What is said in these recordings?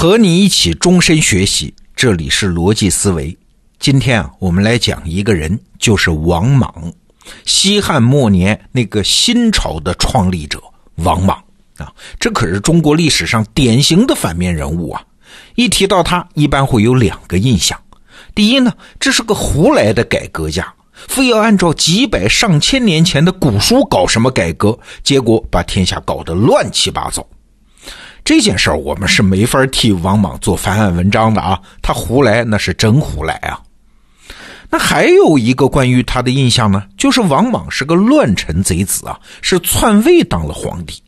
和你一起终身学习，这里是逻辑思维。今天啊，我们来讲一个人，就是王莽，西汉末年那个新朝的创立者王莽啊，这可是中国历史上典型的反面人物啊。一提到他，一般会有两个印象：第一呢，这是个胡来的改革家，非要按照几百上千年前的古书搞什么改革，结果把天下搞得乱七八糟。这件事儿我们是没法替王莽做翻案文章的啊，他胡来那是真胡来啊。那还有一个关于他的印象呢，就是王莽是个乱臣贼子啊，是篡位当了皇帝。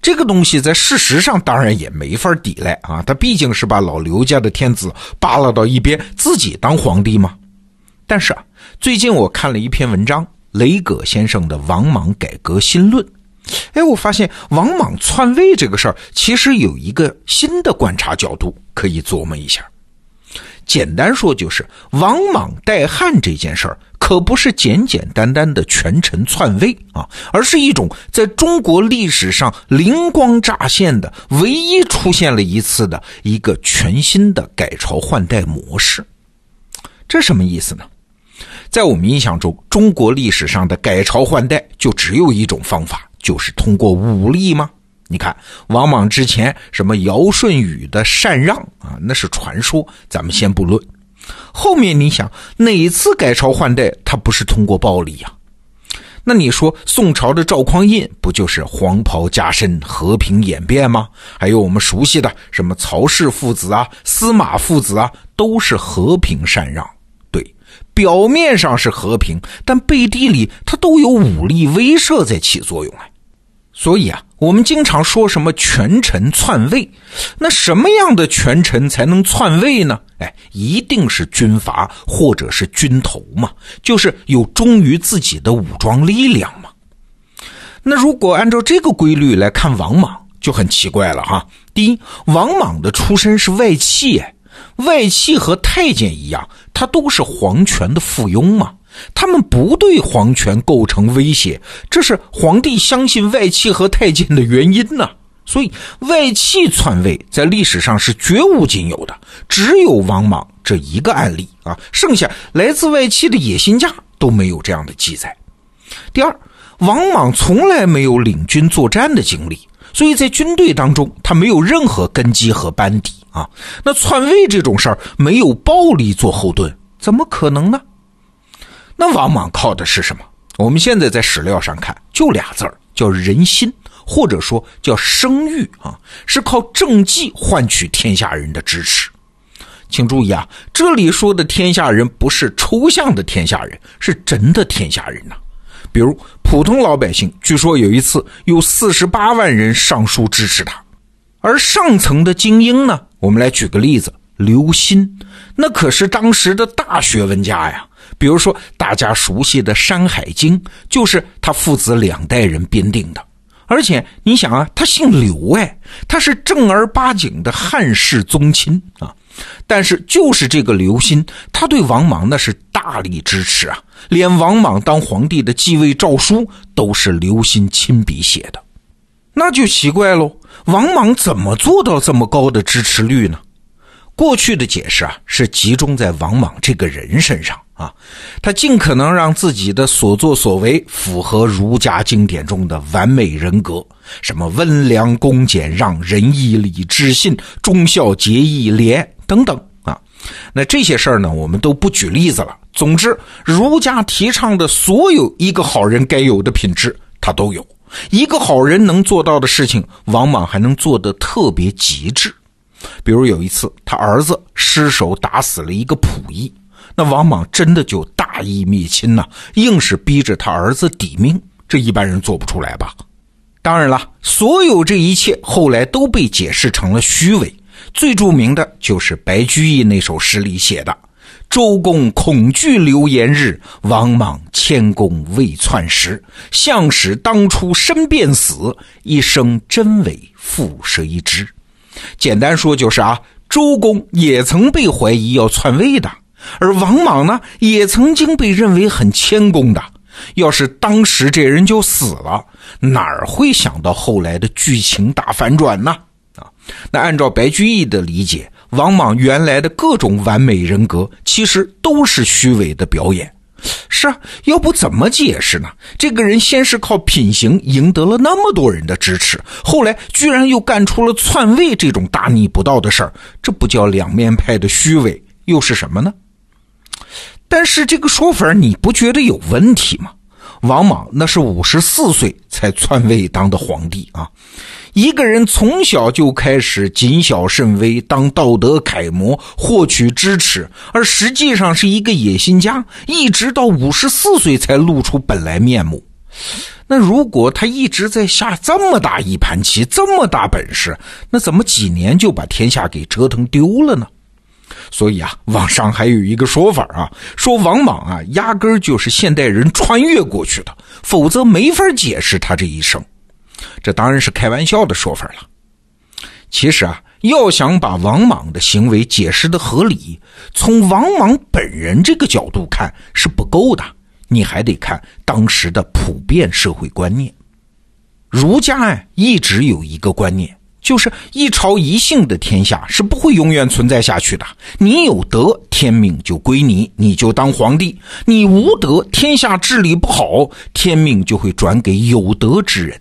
这个东西在事实上当然也没法抵赖啊，他毕竟是把老刘家的天子扒拉到一边，自己当皇帝嘛。但是啊，最近我看了一篇文章，雷葛先生的《王莽改革新论》。哎，我发现王莽篡位这个事儿，其实有一个新的观察角度可以琢磨一下。简单说，就是王莽代汉这件事儿，可不是简简单单的权臣篡位啊，而是一种在中国历史上灵光乍现的、唯一出现了一次的一个全新的改朝换代模式。这什么意思呢？在我们印象中，中国历史上的改朝换代就只有一种方法。就是通过武力吗？你看王莽之前什么尧舜禹的禅让啊，那是传说，咱们先不论。后面你想哪次改朝换代，他不是通过暴力呀？那你说宋朝的赵匡胤不就是黄袍加身，和平演变吗？还有我们熟悉的什么曹氏父子啊、司马父子啊，都是和平禅让。表面上是和平，但背地里他都有武力威慑在起作用啊。所以啊，我们经常说什么权臣篡位，那什么样的权臣才能篡位呢？哎，一定是军阀或者是军头嘛，就是有忠于自己的武装力量嘛。那如果按照这个规律来看，王莽就很奇怪了哈。第一，王莽的出身是外戚，哎，外戚和太监一样，他都是皇权的附庸嘛。他们不对皇权构成威胁，这是皇帝相信外戚和太监的原因呢。所以，外戚篡位在历史上是绝无仅有的，只有王莽这一个案例啊。剩下来自外戚的野心家都没有这样的记载。第二，王莽从来没有领军作战的经历，所以在军队当中他没有任何根基和班底啊。那篡位这种事儿没有暴力做后盾，怎么可能呢？那王莽靠的是什么？我们现在在史料上看，就俩字儿，叫人心，或者说叫声誉啊，是靠政绩换取天下人的支持。请注意啊，这里说的天下人不是抽象的天下人，是真的天下人呐。比如普通老百姓，据说有一次有四十八万人上书支持他，而上层的精英呢，我们来举个例子，刘歆，那可是当时的大学问家呀。比如说，大家熟悉的《山海经》就是他父子两代人编定的，而且你想啊，他姓刘哎，他是正儿八经的汉室宗亲啊。但是就是这个刘歆，他对王莽那是大力支持啊，连王莽当皇帝的继位诏书都是刘歆亲笔写的，那就奇怪喽，王莽怎么做到这么高的支持率呢？过去的解释啊，是集中在王莽这个人身上啊，他尽可能让自己的所作所为符合儒家经典中的完美人格，什么温良恭俭让、仁义礼智信、忠孝节义廉等等啊。那这些事儿呢，我们都不举例子了。总之，儒家提倡的所有一个好人该有的品质，他都有。一个好人能做到的事情，王莽还能做得特别极致。比如有一次，他儿子失手打死了一个仆役，那王莽真的就大义灭亲呐，硬是逼着他儿子抵命，这一般人做不出来吧？当然了，所有这一切后来都被解释成了虚伪。最著名的就是白居易那首诗里写的：“周公恐惧流言日，王莽谦恭未篡时。相使当初身便死，一生真伪复谁知？”简单说就是啊，周公也曾被怀疑要篡位的，而王莽呢，也曾经被认为很谦恭的。要是当时这人就死了，哪儿会想到后来的剧情大反转呢？那按照白居易的理解，王莽原来的各种完美人格，其实都是虚伪的表演。是啊，要不怎么解释呢？这个人先是靠品行赢得了那么多人的支持，后来居然又干出了篡位这种大逆不道的事儿，这不叫两面派的虚伪，又是什么呢？但是这个说法你不觉得有问题吗？王莽那是五十四岁才篡位当的皇帝啊。一个人从小就开始谨小慎微，当道德楷模，获取支持，而实际上是一个野心家，一直到五十四岁才露出本来面目。那如果他一直在下这么大一盘棋，这么大本事，那怎么几年就把天下给折腾丢了呢？所以啊，网上还有一个说法啊，说王莽啊，压根儿就是现代人穿越过去的，否则没法解释他这一生。这当然是开玩笑的说法了。其实啊，要想把王莽的行为解释的合理，从王莽本人这个角度看是不够的，你还得看当时的普遍社会观念。儒家啊，一直有一个观念，就是一朝一姓的天下是不会永远存在下去的。你有德，天命就归你，你就当皇帝；你无德，天下治理不好，天命就会转给有德之人。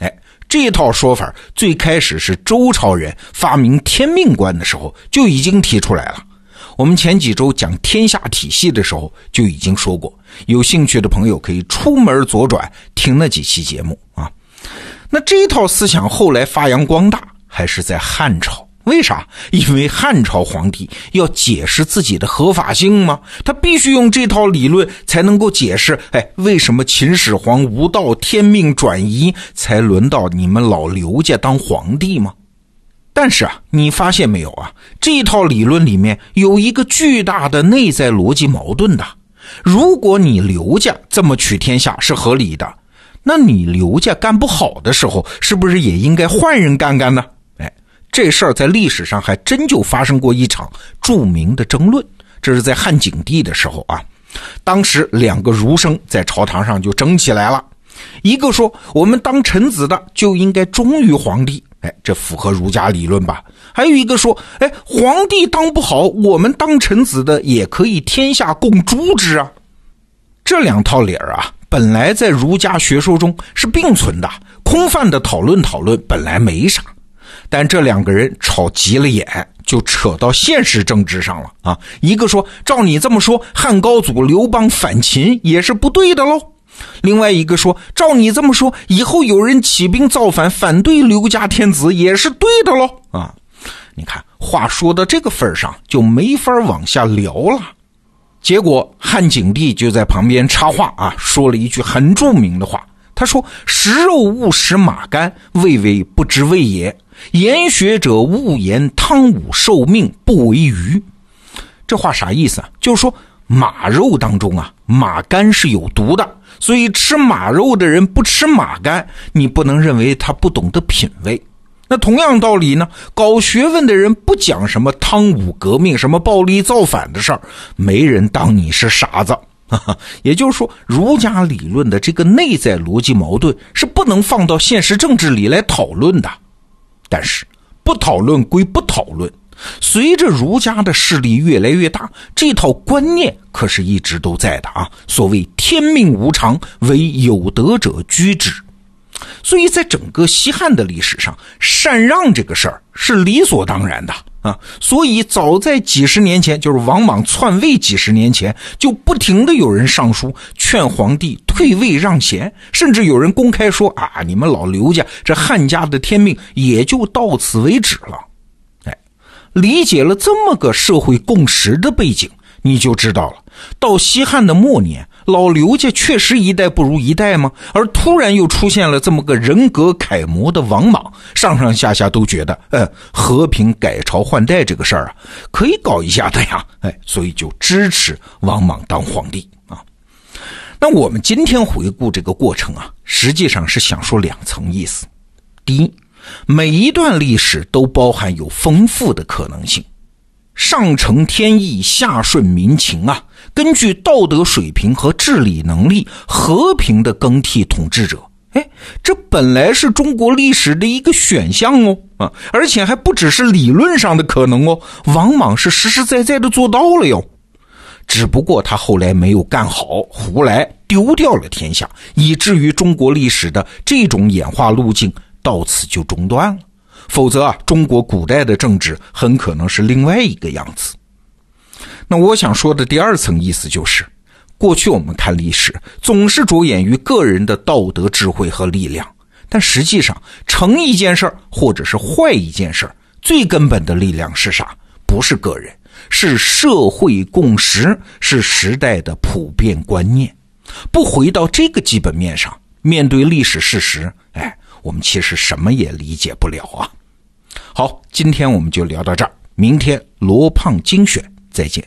哎这套说法最开始是周朝人发明天命观的时候就已经提出来了。我们前几周讲天下体系的时候就已经说过，有兴趣的朋友可以出门左转听那几期节目啊。那这套思想后来发扬光大还是在汉朝。为啥？因为汉朝皇帝要解释自己的合法性吗？他必须用这套理论才能够解释。哎，为什么秦始皇无道，天命转移，才轮到你们老刘家当皇帝吗？但是啊，你发现没有啊？这套理论里面有一个巨大的内在逻辑矛盾的。如果你刘家这么取天下是合理的，那你刘家干不好的时候，是不是也应该换人干干呢？哎这事儿在历史上还真就发生过一场著名的争论，这是在汉景帝的时候啊。当时两个儒生在朝堂上就争起来了，一个说我们当臣子的就应该忠于皇帝，哎，这符合儒家理论吧？还有一个说，哎，皇帝当不好，我们当臣子的也可以天下共诛之啊。这两套理儿啊，本来在儒家学说中是并存的，空泛的讨论讨论本来没啥。但这两个人吵急了眼，就扯到现实政治上了啊！一个说：“照你这么说，汉高祖刘邦反秦也是不对的喽。”另外一个说：“照你这么说，以后有人起兵造反，反对刘家天子也是对的喽。”啊，你看话说到这个份上，就没法往下聊了。结果汉景帝就在旁边插话啊，说了一句很著名的话。他说：“食肉勿食马肝，味为不知味也。言学者勿言汤武受命，不为鱼。”这话啥意思啊？就是说马肉当中啊，马肝是有毒的，所以吃马肉的人不吃马肝，你不能认为他不懂得品味。那同样道理呢，搞学问的人不讲什么汤武革命、什么暴力造反的事儿，没人当你是傻子。也就是说，儒家理论的这个内在逻辑矛盾是不能放到现实政治里来讨论的。但是，不讨论归不讨论，随着儒家的势力越来越大，这套观念可是一直都在的啊。所谓“天命无常，唯有德者居之”。所以在整个西汉的历史上，禅让这个事儿是理所当然的啊。所以早在几十年前，就是王莽篡位几十年前，就不停的有人上书劝皇帝退位让贤，甚至有人公开说啊，你们老刘家这汉家的天命也就到此为止了。哎，理解了这么个社会共识的背景，你就知道了，到西汉的末年。老刘家确实一代不如一代吗？而突然又出现了这么个人格楷模的王莽，上上下下都觉得，呃，和平改朝换代这个事儿啊，可以搞一下的呀，哎，所以就支持王莽当皇帝啊。那我们今天回顾这个过程啊，实际上是想说两层意思：第一，每一段历史都包含有丰富的可能性。上承天意，下顺民情啊！根据道德水平和治理能力，和平的更替统治者。哎，这本来是中国历史的一个选项哦。啊，而且还不只是理论上的可能哦，王莽是实实在在的做到了哟。只不过他后来没有干好，胡来丢掉了天下，以至于中国历史的这种演化路径到此就中断了。否则啊，中国古代的政治很可能是另外一个样子。那我想说的第二层意思就是，过去我们看历史总是着眼于个人的道德智慧和力量。但实际上，成一件事儿或者是坏一件事儿，最根本的力量是啥？不是个人，是社会共识，是时代的普遍观念。不回到这个基本面上，面对历史事实，哎，我们其实什么也理解不了啊。好今天我们就聊到这儿明天罗胖精选再见。